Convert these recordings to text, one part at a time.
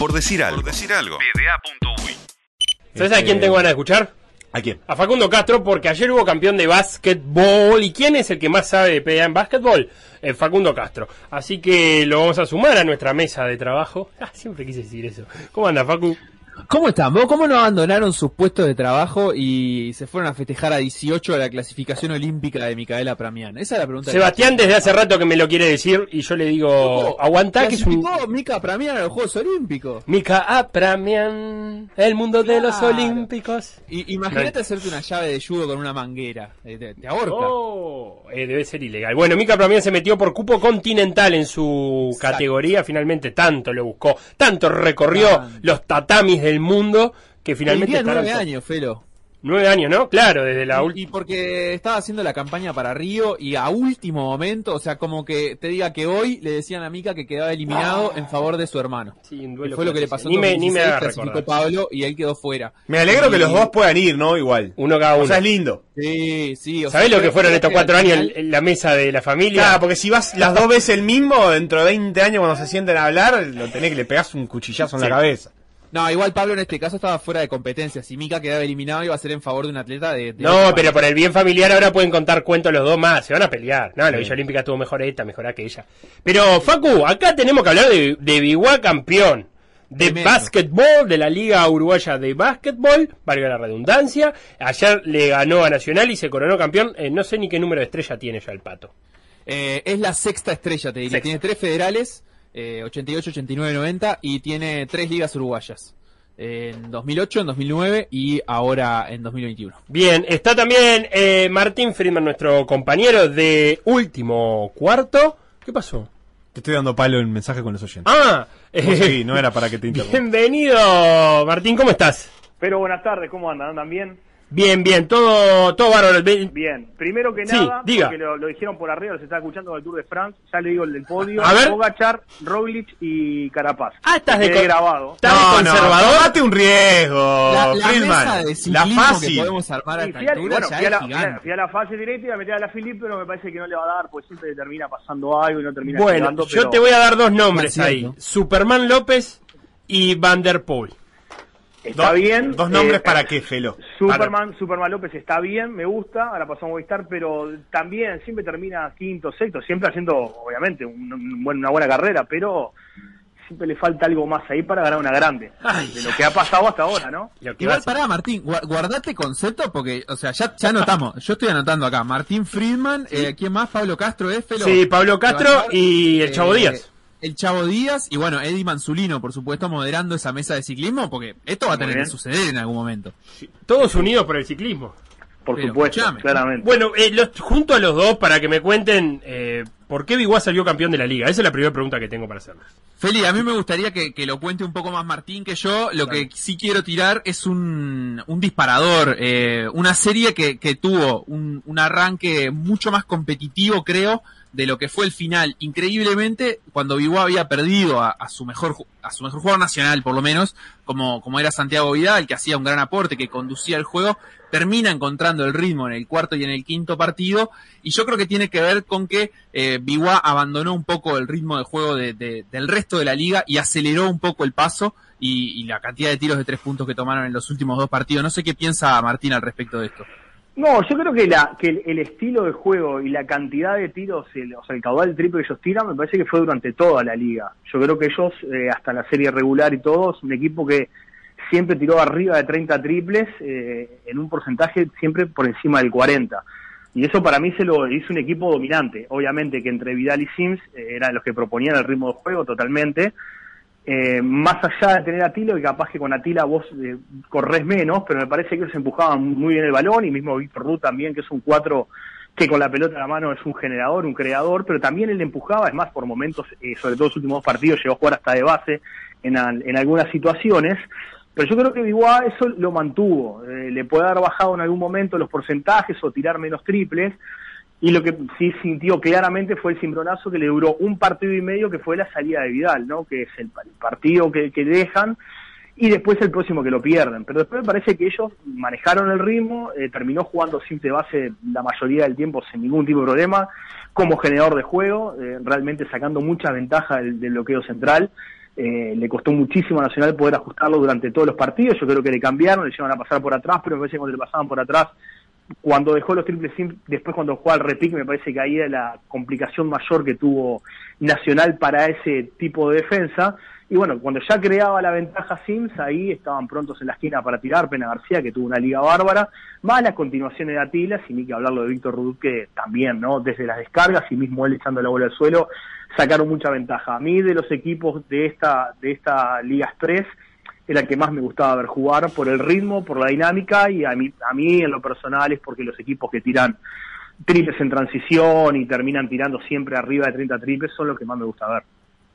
Por decir algo. Por decir algo. ¿Sabes a quién tengo ganas de escuchar? ¿A quién? A Facundo Castro, porque ayer hubo campeón de básquetbol. ¿Y quién es el que más sabe de PDA en básquetbol? Eh, Facundo Castro. Así que lo vamos a sumar a nuestra mesa de trabajo. Ah, siempre quise decir eso. ¿Cómo anda, Facu? ¿Cómo están? ¿Vos cómo no abandonaron sus puestos de trabajo y se fueron a festejar a 18 de la clasificación olímpica de Micaela Pramián? Esa es la pregunta. Sebastián desde hace rato que me lo quiere decir y yo le digo, aguantá que es un... Mica Pramián a los Juegos Olímpicos. Mica Apramian, el mundo de los Claro. Olímpicos. Y, imagínate hacerte una llave de judo con una manguera. Eh, Te, te ahorca. Oh, eh, debe ser ilegal. Bueno, Mica Apramian se metió por cupo continental en su Exacto. categoría. Finalmente tanto lo buscó, tanto recorrió los tatamis del mundo que finalmente nueve años, Felo. Nueve años, ¿no? Claro, desde la Y, última. y porque estaba haciendo la campaña para Río y a último momento, o sea, como que te diga que hoy le decían a Mica que quedaba eliminado en favor de su hermano. Sí, un duelo fue lo que le pasó Ni me, ni me 2016, haga clasificó recordar. Pablo y él quedó fuera. Me alegro que los Y- dos puedan ir, ¿no? Igual. Uno cada uno. O sea, es lindo. Sí, sí. o ¿Sabés sea, lo que fueron estos cuatro años final- en, en la mesa de la familia? Claro, porque si vas las dos veces el mismo, dentro de 20 años cuando se sienten a hablar, lo tenés que le pegás un cuchillazo en Sí. la cabeza. No, igual Pablo en este caso estaba fuera de competencia. Si Mica quedaba eliminado iba a ser en favor de un atleta de... de No, pero por el bien familiar ahora pueden contar cuentos los dos más, se van a pelear. No, la Sí. Villa Olímpica tuvo mejor esta, mejor aquella. Pero, Facu, acá tenemos que hablar de, de Biguá campeón. De básquetbol, de la Liga Uruguaya de Básquetbol, valga la redundancia. Ayer le ganó a Nacional y se coronó campeón. Eh, no sé ni qué número de estrella tiene ya el pato. Eh, es la sexta estrella, te diría. Sexta. Tiene tres federales, eh, 88, 89, 90, y tiene tres ligas uruguayas. En 2008, en 2009 y ahora en 2021. Bien, está también eh, Martín Friedman, nuestro compañero de último cuarto. ¿Qué pasó? Te estoy dando palo en mensaje con los oyentes. Ah, Vos seguí, no era para que te interrumpa. bienvenido, Martín, ¿cómo estás? Pero buenas tardes, ¿cómo andan? ¿Andan bien? Bien, bien, todo, todo bárbaro. Bien. Bien. Primero que Sí, nada, diga. porque lo, lo dijeron por arriba, los estaba escuchando del Tour de France, ya le digo el del podio, A ver. Pogachar, Roglic y Carapaz. Ah, estás de con- grabado. ¿Estás de conservador? tomate un riesgo, la la Friedman. mesa de la fácil. que podemos armar a Sí, esta fui, a, altura bueno, ya fui, a es la, fui, a, gigante. fui a la fase directa y a meter a la Philip, pero me parece que no le va a dar, pues siempre termina pasando algo y no termina Bueno, llegando, yo pero te voy a dar dos nombres ahí. Superman López y Van der Poel. Está bien. Dos nombres eh, para qué, Felo. Superman, Superman López está bien, me gusta, ahora pasó a Movistar, pero también siempre termina quinto, sexto, siempre haciendo, obviamente, un- una buena carrera, pero siempre le falta algo más ahí para ganar una grande, Ay. de lo que ha pasado hasta ahora, ¿no? Igual pará, Martín, gua- guardate concepto porque, o sea, ya, ya anotamos. Yo estoy anotando acá. Martín Friedman, eh, ¿quién más? Pablo Castro, ¿es Felo? Sí, Pablo Castro y el Chavo eh, Díaz. El Chavo Díaz y bueno, Eddie Manzulino, por supuesto, moderando esa mesa de ciclismo porque esto va a tener que suceder en algún momento. Todos unidos por el ciclismo. Por Pero supuesto, escuchame. claramente. Bueno, eh, los- junto a los dos para que me cuenten eh, por qué Biguá salió campeón de la liga. Esa es la primera pregunta que tengo para hacerles. Feli, a mí me gustaría que, que lo cuente un poco más Martín que yo. Lo que sí quiero tirar es un, un disparador, eh, una serie que, que tuvo un, un arranque mucho más competitivo, creo, de lo que fue el final. Increíblemente, cuando Biguá había perdido a, a su mejor a su mejor jugador nacional, por lo menos, como, como era Santiago Vidal, que hacía un gran aporte, que conducía el juego, termina encontrando el ritmo en el cuarto y en el quinto partido. Y yo creo que tiene que ver con que eh, Biguá abandonó un poco el ritmo de juego de- de- del resto de la liga y aceleró un poco el paso y, y la cantidad de tiros de tres puntos que tomaron en los últimos dos partidos. No sé qué piensa Martín al respecto de esto. No, yo creo que, la, que el, estilo de juego y la cantidad de tiros, el- o sea, el caudal triple que ellos tiran, me parece que fue durante toda la liga. Yo creo que ellos, eh, hasta la serie regular y todo, es un equipo que siempre tiró arriba de 30 triples eh, en un porcentaje siempre por encima del 40. Y eso para mí se lo hizo un equipo dominante. Obviamente que entre Vidal y Sims eh, eran los que proponían el ritmo de juego totalmente. Eh, más allá de tener a Tilo, que capaz que con Atila vos eh, corres menos, pero me parece que ellos empujaban muy bien el balón, y mismo Víctor Ru también, que es un 4 que con la pelota en la mano es un generador, un creador, pero también él empujaba, es más, por momentos, eh, sobre todo los últimos dos partidos, llegó a jugar hasta de base en, al- en algunas situaciones, pero yo creo que Biguá eso lo mantuvo, eh, le puede haber bajado en algún momento los porcentajes o tirar menos triples, y lo que sí sintió claramente fue el cimbronazo que le duró un partido y medio, que fue la salida de Vidal, ¿no? Que es el, pa- el partido que, que dejan y después el próximo que lo pierden. Pero después me parece que ellos manejaron el ritmo, eh, terminó jugando simple base la mayoría del tiempo sin ningún tipo de problema, como generador de juego, eh, realmente sacando mucha ventaja del, del bloqueo central. eh, le costó muchísimo a Nacional poder ajustarlo durante todos los partidos. Yo creo que le cambiaron, le llevan a pasar por atrás, pero me parece que cuando le pasaban por atrás, cuando dejó los triples después cuando jugó al repique, me parece que ahí era la complicación mayor que tuvo Nacional para ese tipo de defensa. Y bueno, cuando ya creaba la ventaja Sims, ahí estaban prontos en la esquina para tirar. Pena García, que tuvo una liga bárbara. Más las continuaciones de Atila, sin ni que hablarlo de Víctor Rudut, que también, ¿no? Desde las descargas y mismo él echando la bola al suelo, sacaron mucha ventaja. A mí, de los equipos de esta, de esta Liga Express, era el que más me gustaba ver jugar por el ritmo, por la dinámica y a mí, a mí en lo personal es porque los equipos que tiran triples en transición y terminan tirando siempre arriba de 30 triples son los que más me gusta ver.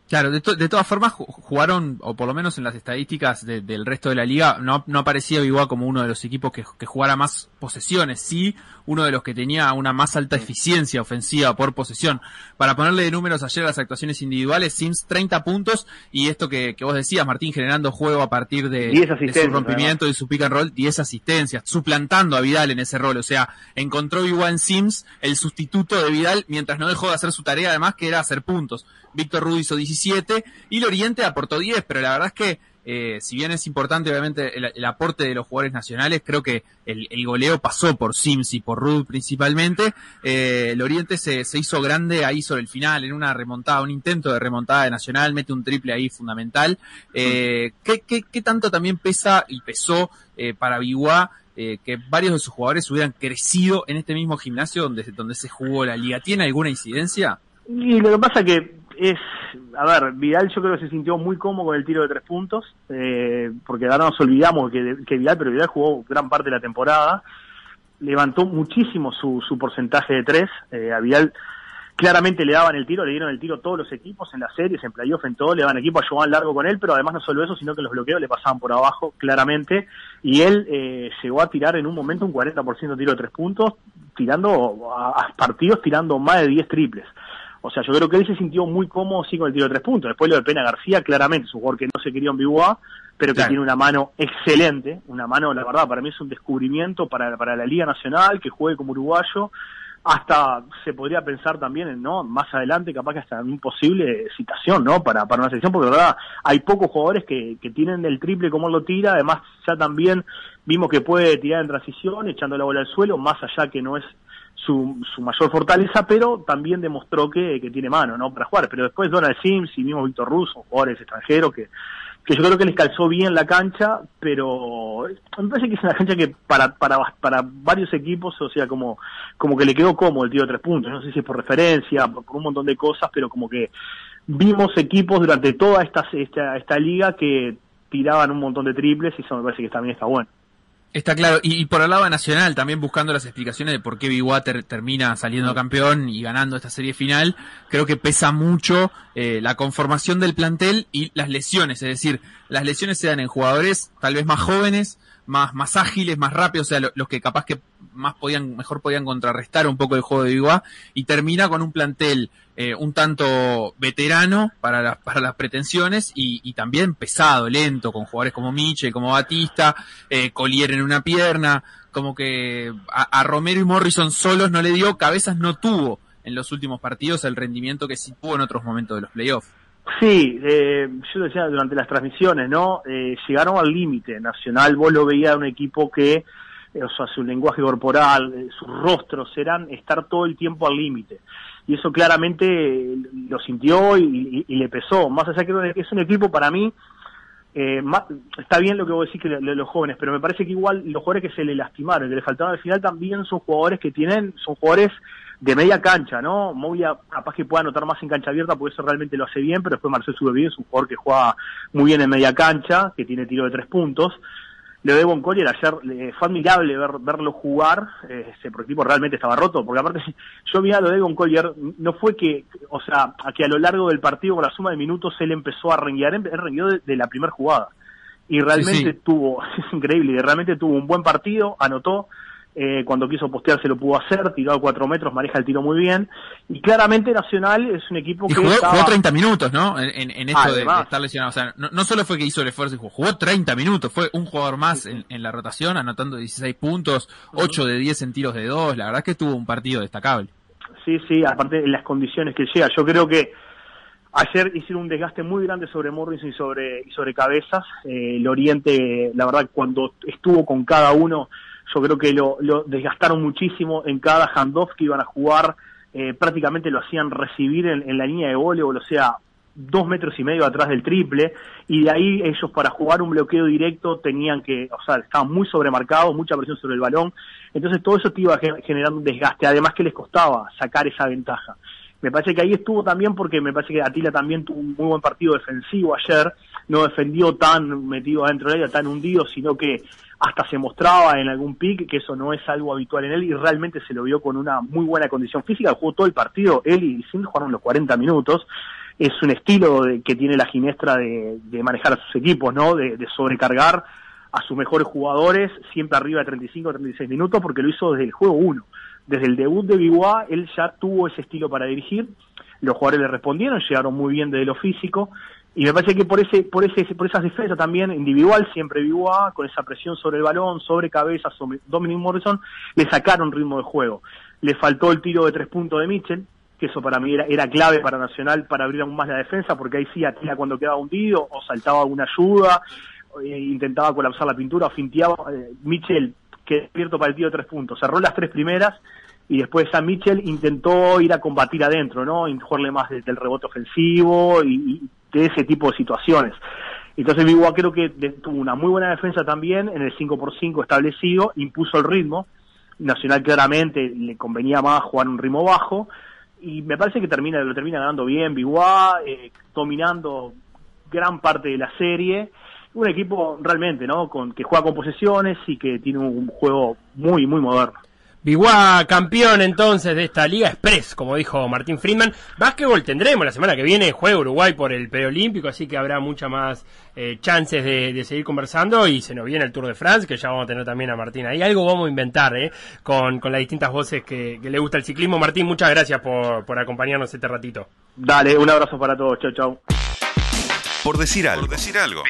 Claro, de, de todas formas jugaron, o por lo menos en las estadísticas del resto de la liga, no, no aparecía igual como uno de los equipos que, que, jugara más posesiones, sí uno de los que tenía una más alta eficiencia ofensiva por posesión. Para ponerle de números ayer a las actuaciones individuales, Sims 30 puntos y esto que, que vos decías, Martín, generando juego a partir de, de su rompimiento y su pick and roll, 10 asistencias, suplantando a Vidal en ese rol, o sea, encontró igual en Sims el sustituto de Vidal mientras no dejó de hacer su tarea además que era hacer puntos. Víctor Rudy hizo 17 y Loriente aportó 10, pero la verdad es que eh, si bien es importante obviamente el, aporte de los jugadores nacionales, creo que el, goleo pasó por Sims y por Rudy principalmente. Eh, el Oriente se, hizo grande ahí sobre el final, en una remontada, un intento de remontada de Nacional, mete un triple ahí fundamental. Eh, ¿qué, qué, tanto también pesa y pesó eh, para Biguá que varios de sus jugadores hubieran crecido en este mismo gimnasio donde, donde se jugó la liga? ¿Tiene alguna incidencia? Y lo que pasa que es, a ver, Vidal yo creo que se sintió muy cómodo con el tiro de tres puntos, eh, porque ahora nos olvidamos que, Vidal, pero Vidal jugó gran parte de la temporada, levantó muchísimo su, su porcentaje de tres, eh, a Vidal claramente le daban el tiro, le dieron el tiro todos los equipos en las series, en playoff, en todo, le daban equipo a Joan Largo con él, pero además no solo eso, sino que los bloqueos le pasaban por abajo claramente, y él eh, llegó a tirar en un momento un 40% de tiro de tres puntos, tirando a, a partidos, tirando más de 10 triples. O sea, yo creo que él se sintió muy cómodo sí con el tiro de tres puntos. Después lo de Pena García, claramente, es un jugador que no se quería en pero que tiene una mano excelente, una mano, la verdad, para mí es un descubrimiento para, para la Liga Nacional, que juegue como uruguayo, hasta se podría pensar también en, ¿no? Más adelante, capaz que hasta una imposible citación, ¿no? Para, para una selección, porque la verdad, hay pocos jugadores que, que tienen el triple como él lo tira, además ya también vimos que puede tirar en transición, echando la bola al suelo, más allá que no es su, su mayor fortaleza, pero también demostró que, que tiene mano, ¿no? Para jugar. Pero después Donald Sims y mismo Víctor Russo, jugadores extranjeros que, que yo creo que les calzó bien la cancha, pero me parece que es una cancha que para, para, para varios equipos, o sea, como, como que le quedó cómodo el tío de tres puntos. No sé si es por referencia, por, un montón de cosas, pero como que vimos equipos durante toda esta, esta, esta liga que tiraban un montón de triples y eso me parece que también está bueno. Está claro, y, por el lado nacional, también buscando las explicaciones de por qué Big Water termina saliendo campeón y ganando esta serie final, creo que pesa mucho eh, la conformación del plantel y las lesiones, es decir, las lesiones se dan en jugadores tal vez más jóvenes, más, más ágiles, más rápidos, o sea, los que capaz que más podían, mejor podían contrarrestar un poco el juego de Biguá, y termina con un plantel eh, un tanto veterano para las, para las pretensiones y, y, también pesado, lento, con jugadores como Michel, como Batista, eh, Collier en una pierna, como que a, a, Romero y Morrison solos no le dio, cabezas no tuvo en los últimos partidos el rendimiento que sí tuvo en otros momentos de los playoffs. Sí, eh, yo decía durante las transmisiones, ¿no? Eh, llegaron al límite. Nacional, vos lo veías un equipo que, eh, o sea, su lenguaje corporal, eh, sus rostros eran estar todo el tiempo al límite. Y eso claramente lo sintió y, le pesó. Más allá que es un equipo para mí, eh, más, está bien lo que vos decís que los jóvenes, pero me parece que igual los jugadores que se le lastimaron, que le faltaron al final también son jugadores que tienen, son jugadores de media cancha, ¿no? Movia capaz que pueda anotar más en cancha abierta, porque eso realmente lo hace bien, pero después Marcel Subevido es un jugador que juega muy bien en media cancha, que tiene tiro de tres puntos. Lo de Bon Collier ayer eh, fue admirable ver, verlo jugar, eh, ese prototipo realmente estaba roto, porque aparte yo vi a lo de Bon Collier, no fue que, o sea, a que a lo largo del partido con la suma de minutos él empezó a renguear, él rengueó de, de la primera jugada. Y realmente sí, sí. tuvo, es increíble, realmente tuvo un buen partido, anotó, eh, cuando quiso postear se lo pudo hacer, tiró a cuatro metros, maneja el tiro muy bien, y claramente Nacional es un equipo y que jugó, estaba... jugó 30 minutos, ¿no? En, en esto de, de, estar lesionado, o sea, no, no, solo fue que hizo el esfuerzo, jugó, jugó 30 minutos, fue un jugador más sí. en, en, la rotación, anotando 16 puntos, 8 uh -huh. de 10 en tiros de 2, la verdad es que tuvo un partido destacable. Sí, sí, aparte de las condiciones que llega, yo creo que Ayer hicieron un desgaste muy grande sobre Morrison y sobre, y sobre Cabezas. Eh, el Oriente, la verdad, cuando estuvo con cada uno, yo creo que lo, lo desgastaron muchísimo en cada handoff que iban a jugar. Eh, prácticamente lo hacían recibir en, en la línea de voleibol, o sea, dos metros y medio atrás del triple, y de ahí ellos para jugar un bloqueo directo tenían que, o sea, estaban muy sobremarcados, mucha presión sobre el balón, entonces todo eso te iba generando un desgaste, además que les costaba sacar esa ventaja. Me parece que ahí estuvo también porque me parece que Atila también tuvo un muy buen partido defensivo ayer, no defendió tan metido adentro de ella, tan hundido, sino que hasta se mostraba en algún pick que eso no es algo habitual en él y realmente se lo vio con una muy buena condición física, jugó todo el partido, él y Cindy jugaron los 40 minutos, es un estilo que tiene la ginestra de, manejar a sus equipos, ¿no? De, de, sobrecargar a sus mejores jugadores siempre arriba de 35 o 36 minutos porque lo hizo desde el juego 1 desde el debut de Bigois, él ya tuvo ese estilo para dirigir, los jugadores le respondieron, llegaron muy bien desde lo físico, y me parece que por ese, por ese, por esas defensas también individual, siempre Bigois, con esa presión sobre el balón, sobre cabeza, sobre Dominic Morrison, le sacaron ritmo de juego. Le faltó el tiro de tres puntos de Mitchell, que eso para mí era, clave para Nacional para abrir aún más la defensa, porque ahí sí Atila cuando quedaba hundido, o saltaba alguna ayuda, eh, intentaba colapsar la pintura, o finteaba, eh, Mitchell que despierto para el tiro de tres puntos. Cerró las tres primeras y después San Mitchell intentó ir a combatir adentro, ¿no? Y jugarle más del rebote ofensivo y, de ese tipo de situaciones. Entonces Bigua creo que tuvo una muy buena defensa también en el 5x5 establecido, impuso el ritmo. Nacional claramente le convenía más jugar un ritmo bajo y me parece que termina lo termina ganando bien Bigua, eh, dominando gran parte de la serie un equipo realmente, ¿no? Con, que juega con posesiones y que tiene un juego muy, muy moderno. Biguá campeón entonces de esta Liga Express, como dijo Martín Friedman. Básquetbol tendremos la semana que viene, juega Uruguay por el preolímpico, así que habrá muchas más eh, chances de, seguir conversando y se nos viene el Tour de France, que ya vamos a tener también a Martín ahí. Algo vamos a inventar, ¿eh? Con, con las distintas voces que, le gusta el ciclismo. Martín, muchas gracias por, por acompañarnos este ratito. Dale, un abrazo para todos. Chau, chau. Por decir algo. Por decir algo.